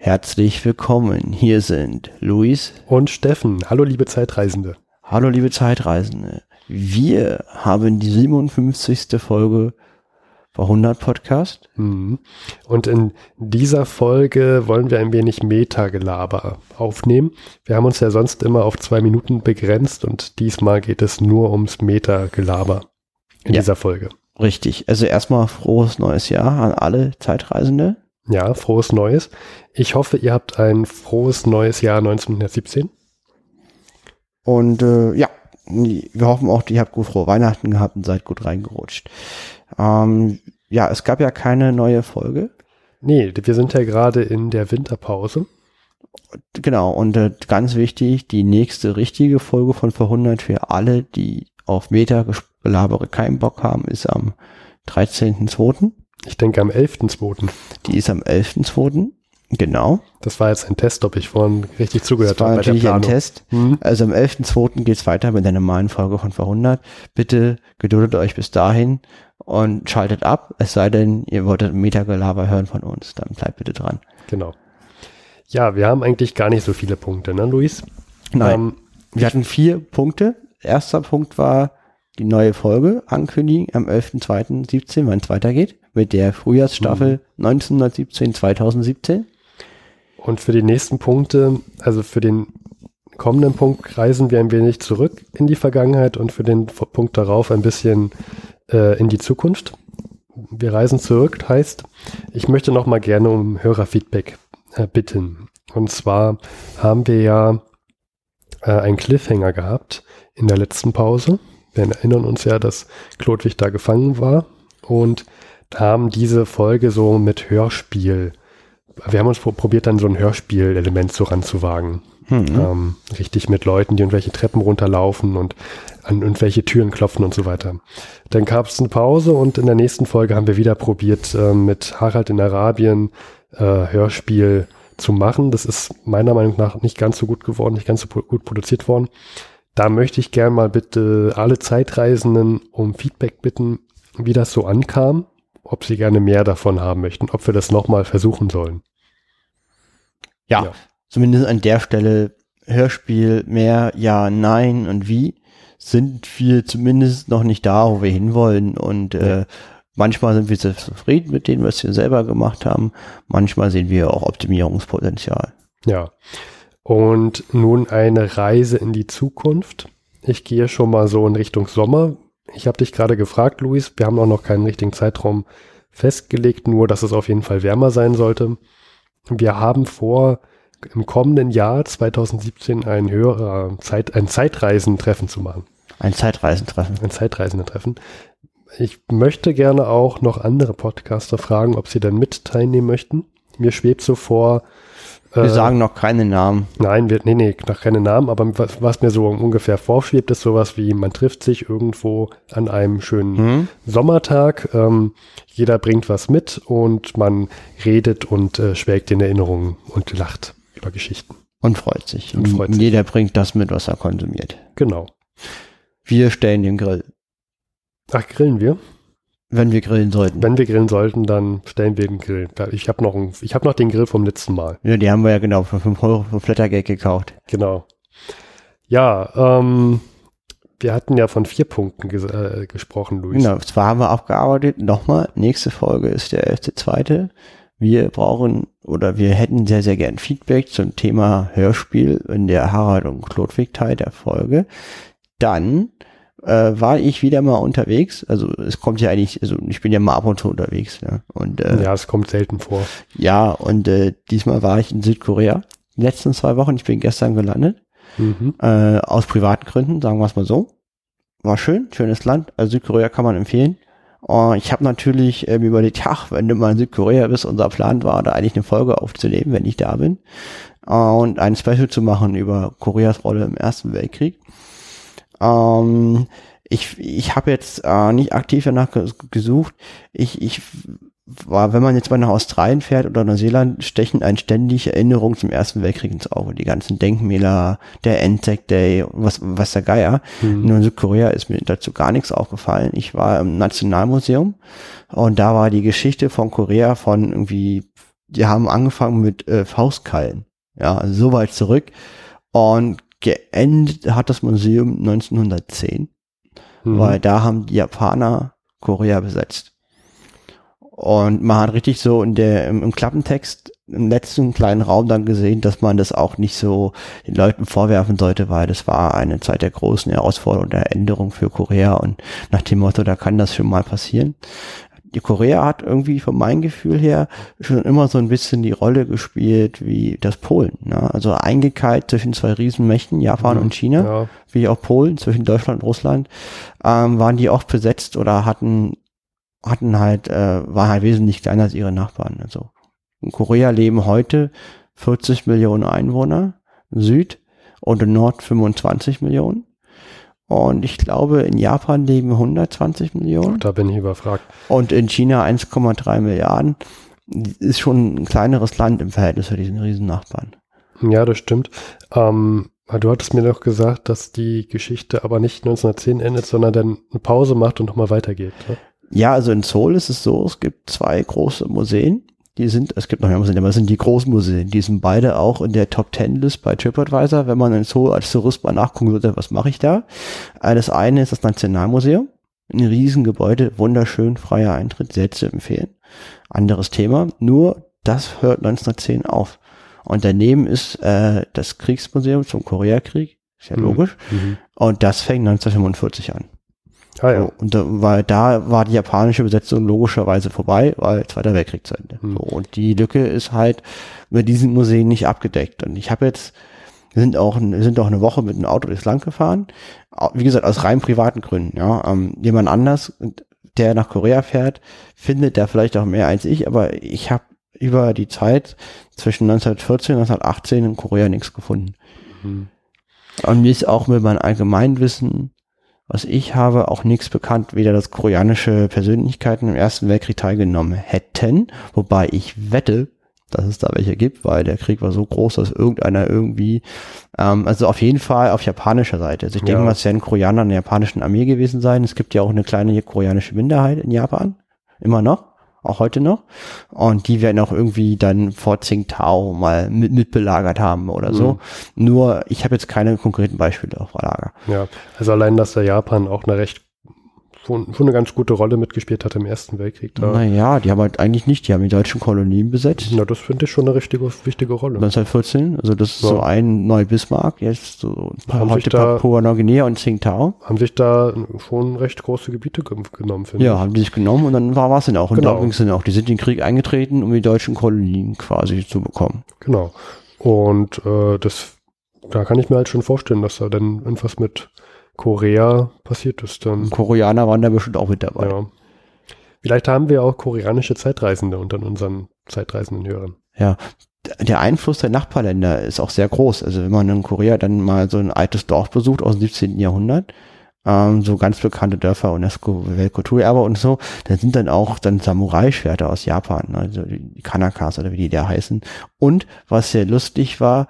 Herzlich willkommen. Hier sind Luis und Steffen. Hallo, liebe Zeitreisende. Hallo, liebe Zeitreisende. Wir haben die 57. Folge bei 100 Podcast. Mhm. Und in dieser Folge wollen wir ein wenig Metagelaber aufnehmen. Wir haben uns ja sonst immer auf zwei Minuten begrenzt und diesmal geht es nur ums Metagelaber in ja, dieser Folge. Richtig. Also erstmal frohes neues Jahr an alle Zeitreisende. Ja, frohes Neues. Ich hoffe, ihr habt ein frohes neues Jahr 1917. Und äh, ja, wir hoffen auch, ihr habt gut frohe Weihnachten gehabt und seid gut reingerutscht. Ähm, ja, es gab ja keine neue Folge. Nee, wir sind ja gerade in der Winterpause. Genau, und äh, ganz wichtig, die nächste richtige Folge von Verhundert für alle, die auf Meta-Gelabere keinen Bock haben, ist am 13.02. Ich denke am 11.2. Die ist am 11.2. Genau. Das war jetzt ein Test, ob ich vorhin richtig zugehört habe. Das war natürlich ein Test. Mhm. Also am 11.2. geht es weiter mit der normalen Folge von Verhundert. Bitte geduldet euch bis dahin und schaltet ab. Es sei denn, ihr wolltet Metagelaber hören von uns. Dann bleibt bitte dran. Genau. Ja, wir haben eigentlich gar nicht so viele Punkte, ne, Luis? Nein. Ähm, wir hatten vier Punkte. Erster Punkt war die neue Folge ankündigen am 11.02.17, wann es weitergeht, mit der Frühjahrsstaffel mhm. 1917, 2017. Und für die nächsten Punkte, also für den kommenden Punkt reisen wir ein wenig zurück in die Vergangenheit und für den Punkt darauf ein bisschen äh, in die Zukunft. Wir reisen zurück heißt, ich möchte noch mal gerne um Hörerfeedback äh, bitten. Und zwar haben wir ja äh, einen Cliffhanger gehabt in der letzten Pause wir erinnern uns ja, dass Klodwig da gefangen war und haben diese Folge so mit Hörspiel, wir haben uns probiert, dann so ein Hörspiel-Element so ranzuwagen. Mhm. Ähm, richtig mit Leuten, die irgendwelche Treppen runterlaufen und an irgendwelche Türen klopfen und so weiter. Dann gab es eine Pause und in der nächsten Folge haben wir wieder probiert, äh, mit Harald in Arabien äh, Hörspiel zu machen. Das ist meiner Meinung nach nicht ganz so gut geworden, nicht ganz so gut produziert worden. Da möchte ich gerne mal bitte alle Zeitreisenden um Feedback bitten, wie das so ankam, ob sie gerne mehr davon haben möchten, ob wir das nochmal versuchen sollen. Ja, ja, zumindest an der Stelle Hörspiel mehr, ja, nein und wie sind wir zumindest noch nicht da, wo wir hinwollen und äh, manchmal sind wir sehr zufrieden mit dem, was wir selber gemacht haben. Manchmal sehen wir auch Optimierungspotenzial. Ja. Und nun eine Reise in die Zukunft. Ich gehe schon mal so in Richtung Sommer. Ich habe dich gerade gefragt, Luis. Wir haben auch noch keinen richtigen Zeitraum festgelegt, nur dass es auf jeden Fall wärmer sein sollte. Wir haben vor, im kommenden Jahr 2017 ein höherer Zeit, ein Zeitreisentreffen zu machen. Ein Zeitreisentreffen. Ein Zeitreisentreffen. Ich möchte gerne auch noch andere Podcaster fragen, ob sie dann mit teilnehmen möchten. Mir schwebt so vor, wir äh, sagen noch keine Namen. Nein, wir, nee, nee, noch keine Namen, aber was, was, mir so ungefähr vorschwebt, ist sowas wie, man trifft sich irgendwo an einem schönen mhm. Sommertag, ähm, jeder bringt was mit und man redet und äh, schwelgt in Erinnerungen und lacht über Geschichten. Und freut sich. Und freut sich. Jeder bringt das mit, was er konsumiert. Genau. Wir stellen den Grill. Ach, grillen wir? Wenn wir grillen sollten. Wenn wir grillen sollten, dann stellen wir den Grill. Ich habe noch, ich hab noch den Grill vom letzten Mal. Ja, die haben wir ja genau für 5 Euro für Flattergeld gekauft. Genau. Ja, ähm, wir hatten ja von vier Punkten ges äh, gesprochen, Luis. Genau, zwar haben wir abgearbeitet. Nochmal, nächste Folge ist der 11.2. Wir brauchen oder wir hätten sehr, sehr gern Feedback zum Thema Hörspiel in der Harald und Klodwig Teil der Folge. Dann äh, war ich wieder mal unterwegs. Also es kommt ja eigentlich, also ich bin ja mal ab und zu unterwegs. Ja, und, äh, ja es kommt selten vor. Ja, und äh, diesmal war ich in Südkorea. Die letzten zwei Wochen, ich bin gestern gelandet. Mhm. Äh, aus privaten Gründen, sagen wir es mal so. War schön, schönes Land. Also Südkorea kann man empfehlen. Uh, ich habe natürlich äh, mir überlegt, ach, wenn du mal in Südkorea bist, unser Plan war, da eigentlich eine Folge aufzunehmen, wenn ich da bin. Uh, und ein Special zu machen über Koreas Rolle im Ersten Weltkrieg. Ähm, ich ich habe jetzt äh, nicht aktiv danach gesucht. Ich, ich war, wenn man jetzt mal nach Australien fährt oder Neuseeland, stechen ein ständig Erinnerungen zum Ersten Weltkrieg ins Auge. Die ganzen Denkmäler, der Anzac Day, was, was der Geier. Mhm. Nur in Südkorea ist mir dazu gar nichts aufgefallen. Ich war im Nationalmuseum und da war die Geschichte von Korea von irgendwie die haben angefangen mit äh, Faustkallen. Ja, also so weit zurück. Und geendet hat das Museum 1910, mhm. weil da haben die Japaner Korea besetzt. Und man hat richtig so in der, im, im Klappentext im letzten kleinen Raum dann gesehen, dass man das auch nicht so den Leuten vorwerfen sollte, weil das war eine Zeit der großen Herausforderung, der Änderung für Korea und nach dem Motto, da kann das schon mal passieren. Die Korea hat irgendwie von meinem Gefühl her schon immer so ein bisschen die Rolle gespielt wie das Polen. Ne? Also eingekeilt zwischen zwei Riesenmächten, Japan mhm, und China, ja. wie auch Polen, zwischen Deutschland und Russland, ähm, waren die oft besetzt oder hatten hatten halt, äh, waren halt wesentlich kleiner als ihre Nachbarn. Also in Korea leben heute 40 Millionen Einwohner, Süd und in Nord 25 Millionen. Und ich glaube, in Japan leben 120 Millionen. Da bin ich überfragt. Und in China 1,3 Milliarden. Ist schon ein kleineres Land im Verhältnis zu diesen riesen Nachbarn. Ja, das stimmt. Ähm, du hattest mir doch gesagt, dass die Geschichte aber nicht 1910 endet, sondern dann eine Pause macht und nochmal weitergeht. Ne? Ja, also in Seoul ist es so, es gibt zwei große Museen. Die sind, es gibt noch mehr Museen, aber es sind die großen Museen. Die sind beide auch in der Top Ten List bei TripAdvisor. Wenn man Seoul als Tourist mal nachgucken würde, was mache ich da? Äh, das eine ist das Nationalmuseum. Ein Riesengebäude, wunderschön, freier Eintritt, sehr zu empfehlen. Anderes Thema. Nur, das hört 1910 auf. Und daneben ist äh, das Kriegsmuseum zum Koreakrieg. Ist ja mhm. logisch. Mhm. Und das fängt 1945 an. Ah, ja. So, und da, weil da war die japanische Besetzung logischerweise vorbei, weil Zweiter Weltkrieg zu Ende. Hm. So, und die Lücke ist halt mit diesen Museen nicht abgedeckt. Und ich habe jetzt, wir sind auch, wir sind auch eine Woche mit einem Auto durchs Land gefahren. Wie gesagt, aus rein privaten Gründen. Ja, ähm, jemand anders, der nach Korea fährt, findet da vielleicht auch mehr als ich, aber ich habe über die Zeit zwischen 1914 und 1918 in Korea nichts gefunden. Mhm. Und mir ist auch mit meinem Allgemeinwissen was ich habe, auch nichts bekannt, weder dass koreanische Persönlichkeiten im Ersten Weltkrieg teilgenommen hätten, wobei ich wette, dass es da welche gibt, weil der Krieg war so groß, dass irgendeiner irgendwie, ähm, also auf jeden Fall auf japanischer Seite. Also ich ja. denke mal, es werden Koreaner in der japanischen Armee gewesen sein. Es gibt ja auch eine kleine koreanische Minderheit in Japan, immer noch auch heute noch. Und die werden auch irgendwie dann vor Tsingtao mal mit, mitbelagert haben oder so. Mhm. Nur, ich habe jetzt keine konkreten Beispiele auf Lager. Ja, also allein, dass der Japan auch eine recht schon, schon eine ganz gute Rolle mitgespielt hat im Ersten Weltkrieg. Da. Naja, die haben halt eigentlich nicht, die haben die deutschen Kolonien besetzt. Na, das finde ich schon eine richtige, wichtige Rolle. 1914, also das ist ja. so ein Neu-Bismarck, jetzt so ein paar, heute Papua-Neuguinea und Tsingtao. Haben sich da schon recht große Gebiete genommen, finde ja, ich. Ja, haben die sich genommen und dann war es dann auch. Und genau. da ging es dann auch. Die sind in den Krieg eingetreten, um die deutschen Kolonien quasi zu bekommen. Genau. Und äh, das, da kann ich mir halt schon vorstellen, dass da dann irgendwas mit Korea passiert ist dann. Koreaner waren da bestimmt auch mit dabei. Ja. Vielleicht haben wir auch koreanische Zeitreisende unter unseren zeitreisenden Hörern. Ja, der Einfluss der Nachbarländer ist auch sehr groß. Also wenn man in Korea dann mal so ein altes Dorf besucht aus dem 17. Jahrhundert, ähm, so ganz bekannte Dörfer, UNESCO, Weltkulturerbe und so, da sind dann auch dann Samurai-Schwerter aus Japan, also die Kanakas oder wie die da heißen. Und was sehr lustig war,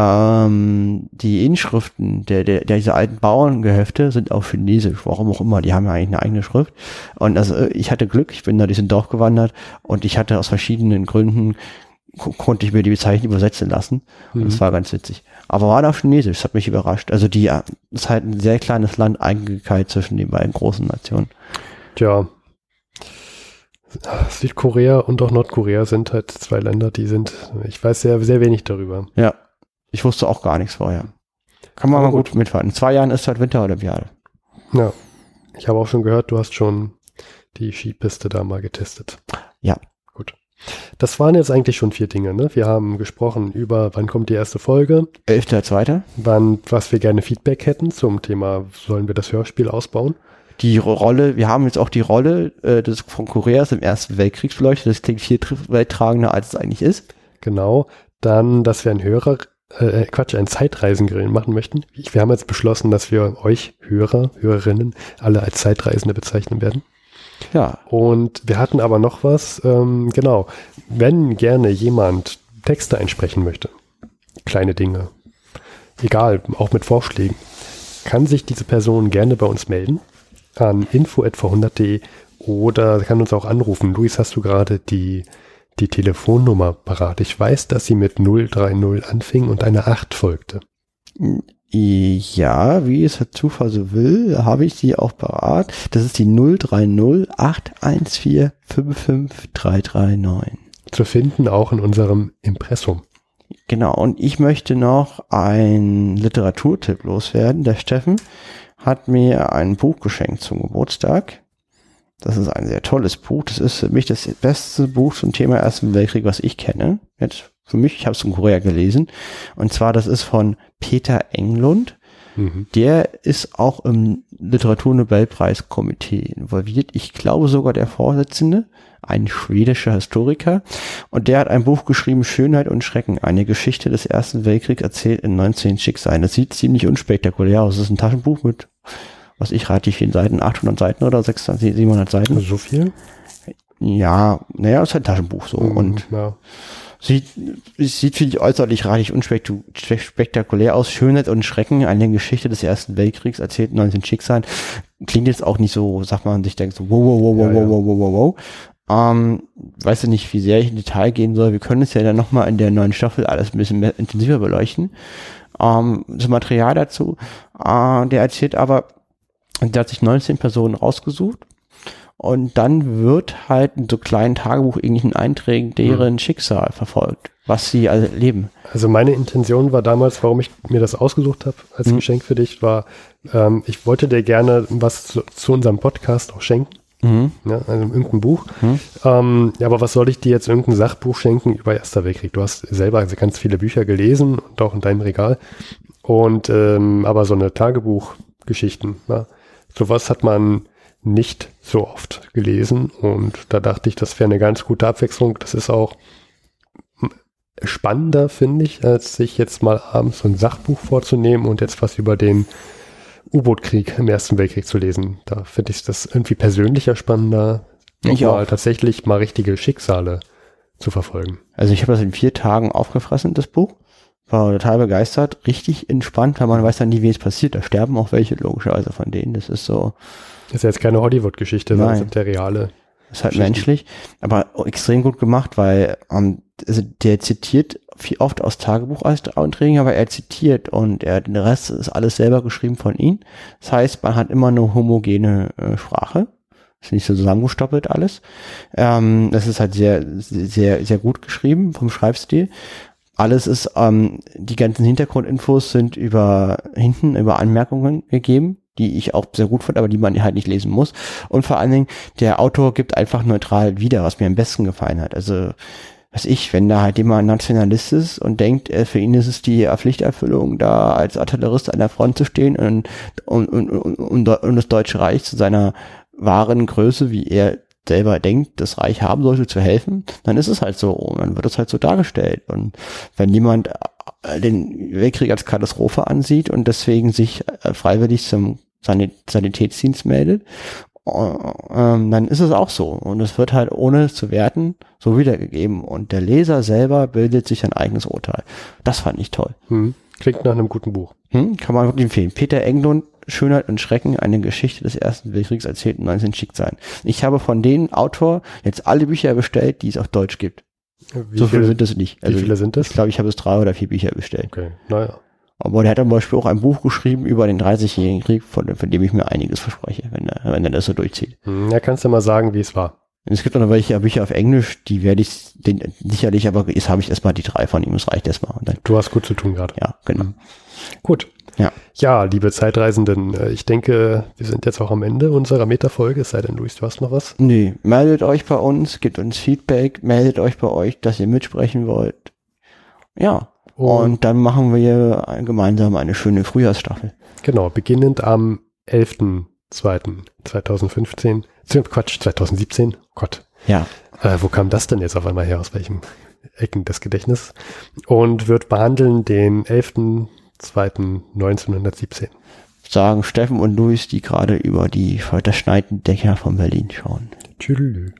ähm, die Inschriften der, der, der diese alten Bauerngehöfte sind auf Chinesisch, warum auch immer, die haben ja eigentlich eine eigene Schrift. Und also ich hatte Glück, ich bin da diesen Dorf gewandert und ich hatte aus verschiedenen Gründen konnte ich mir die Bezeichnung übersetzen lassen. Und das mhm. war ganz witzig. Aber war auf Chinesisch, das hat mich überrascht. Also die das ist halt ein sehr kleines Land eingekeilt zwischen den beiden großen Nationen. Tja. Südkorea und auch Nordkorea sind halt zwei Länder, die sind, ich weiß sehr, sehr wenig darüber. Ja. Ich wusste auch gar nichts vorher. Kann man Aber mal gut, gut mitfahren. In zwei Jahren ist halt Winterolympiade. Ja. Ich habe auch schon gehört, du hast schon die Skipiste da mal getestet. Ja. Gut. Das waren jetzt eigentlich schon vier Dinge, ne? Wir haben gesprochen über, wann kommt die erste Folge. Elfter, zweiter. Wann, was wir gerne Feedback hätten zum Thema, sollen wir das Hörspiel ausbauen? Die Rolle, wir haben jetzt auch die Rolle äh, des, von Koreas im Ersten Weltkrieg beleuchtet. Das klingt viel welttragender, als es eigentlich ist. Genau. Dann, dass wir ein Hörer äh, Quatsch, ein Zeitreisengrill machen möchten. Wir haben jetzt beschlossen, dass wir euch Hörer, Hörerinnen alle als Zeitreisende bezeichnen werden. Ja. Und wir hatten aber noch was, ähm, genau, wenn gerne jemand Texte einsprechen möchte, kleine Dinge, egal, auch mit Vorschlägen, kann sich diese Person gerne bei uns melden an info.v100.de oder kann uns auch anrufen. Luis, hast du gerade die die Telefonnummer parat? Ich weiß, dass sie mit 030 anfing und eine 8 folgte. Ja, wie es der Zufall so will, habe ich sie auch parat. Das ist die 030 814 55339. Zu finden auch in unserem Impressum. Genau, und ich möchte noch ein Literaturtipp loswerden. Der Steffen hat mir ein Buch geschenkt zum Geburtstag. Das ist ein sehr tolles Buch. Das ist für mich das beste Buch zum Thema Ersten Weltkrieg, was ich kenne. Jetzt für mich, ich habe es in Korea gelesen. Und zwar, das ist von Peter Englund. Mhm. Der ist auch im Literaturnobelpreiskomitee involviert. Ich glaube sogar der Vorsitzende, ein schwedischer Historiker. Und der hat ein Buch geschrieben, Schönheit und Schrecken, eine Geschichte des Ersten Weltkriegs erzählt in 19 Schicksalen. Das sieht ziemlich unspektakulär aus. Es ist ein Taschenbuch mit was ich relativ vielen Seiten, 800 Seiten oder 600, 700 Seiten. So viel? Ja, naja, ist halt ein Taschenbuch so mhm, und ja. sieht, sieht finde ich äußerlich relativ unspektakulär aus. Schönheit und Schrecken, eine Geschichte des Ersten Weltkriegs erzählt 19 Schicksalen. Klingt jetzt auch nicht so, sagt man sich denkt so, wow, wow, wow, wow, ja, wow, wow, wow, wow. Ähm, weiß ja nicht, wie sehr ich in Detail gehen soll. Wir können es ja dann nochmal in der neuen Staffel alles ein bisschen mehr intensiver beleuchten. Ähm, das Material dazu, äh, der erzählt aber, und der hat sich 19 Personen rausgesucht. Und dann wird halt in so kleinen Tagebuch irgendwelchen Einträgen deren mhm. Schicksal verfolgt, was sie erleben. Also meine Intention war damals, warum ich mir das ausgesucht habe als mhm. Geschenk für dich, war, ähm, ich wollte dir gerne was zu, zu unserem Podcast auch schenken. Mhm. Ja, also irgendein Buch. Mhm. Ähm, ja, aber was soll ich dir jetzt irgendein Sachbuch schenken über Erster Weltkrieg? Du hast selber ganz viele Bücher gelesen und auch in deinem Regal. Und ähm, aber so eine Tagebuchgeschichten, ja, Sowas hat man nicht so oft gelesen und da dachte ich, das wäre eine ganz gute Abwechslung. Das ist auch spannender, finde ich, als sich jetzt mal abends so ein Sachbuch vorzunehmen und jetzt was über den U-Boot-Krieg im Ersten Weltkrieg zu lesen. Da finde ich das irgendwie persönlicher spannender, ich auch. tatsächlich mal richtige Schicksale zu verfolgen. Also ich habe das in vier Tagen aufgefressen, das Buch war total begeistert, richtig entspannt, weil man weiß dann nie, wie es passiert. Da sterben auch welche, logischerweise von denen. Das ist so. Das ist jetzt keine Hollywood-Geschichte, sondern sind der reale. Das ist halt menschlich, aber extrem gut gemacht, weil ähm, also der zitiert viel oft aus Tagebucheinträgen, aber er zitiert und er, den Rest ist alles selber geschrieben von ihm. Das heißt, man hat immer eine homogene äh, Sprache. Ist nicht so zusammengestoppelt alles. Ähm, das ist halt sehr, sehr, sehr gut geschrieben vom Schreibstil alles ist, ähm, die ganzen Hintergrundinfos sind über hinten über Anmerkungen gegeben, die ich auch sehr gut fand, aber die man halt nicht lesen muss. Und vor allen Dingen, der Autor gibt einfach neutral wieder, was mir am besten gefallen hat. Also, was ich, wenn da halt jemand Nationalist ist und denkt, äh, für ihn ist es die Pflichterfüllung, da als Artillerist an der Front zu stehen und, und, und, und, und das Deutsche Reich zu seiner wahren Größe, wie er selber denkt, das Reich haben sollte, zu helfen, dann ist es halt so und dann wird es halt so dargestellt. Und wenn jemand äh, den Weltkrieg als Katastrophe ansieht und deswegen sich äh, freiwillig zum Sanitätsdienst meldet, äh, ähm, dann ist es auch so. Und es wird halt ohne zu werten so wiedergegeben. Und der Leser selber bildet sich ein eigenes Urteil. Das fand ich toll. Hm. Klingt nach einem guten Buch. Hm, kann man wirklich empfehlen. Peter Englund Schönheit und Schrecken, eine Geschichte des Ersten Weltkriegs erzählt in 19 Schicksalen. Ich habe von dem Autor jetzt alle Bücher bestellt, die es auf Deutsch gibt. Wie so viele sind das nicht. Also wie viele sind das? Ich glaube, ich habe es drei oder vier Bücher bestellt. Okay, naja. Aber der hat zum Beispiel auch ein Buch geschrieben über den 30-jährigen Krieg, von, von, dem ich mir einiges verspreche, wenn er, wenn er das so durchzieht. Hm, ja, kannst du mal sagen, wie es war. Es gibt auch noch welche Bücher auf Englisch, die werde ich den, sicherlich, aber jetzt habe ich erstmal die drei von ihm, es reicht erstmal. du hast gut zu tun gerade. Ja, genau. Mhm. Gut. Ja. ja, liebe Zeitreisenden, äh, ich denke, wir sind jetzt auch am Ende unserer Metafolge, es sei denn, Luis, du hast noch was? Nee, meldet euch bei uns, gebt uns Feedback, meldet euch bei euch, dass ihr mitsprechen wollt. Ja, und, und dann machen wir gemeinsam eine schöne Frühjahrsstaffel. Genau, beginnend am 11.02.2015, Quatsch, 2017, Gott. Ja. Äh, wo kam das denn jetzt auf einmal her, aus welchen Ecken des Gedächtnisses? Und wird behandeln den 11. 2.1917. Sagen Steffen und Luis, die gerade über die verschneiten Dächer von Berlin schauen. Tschüss.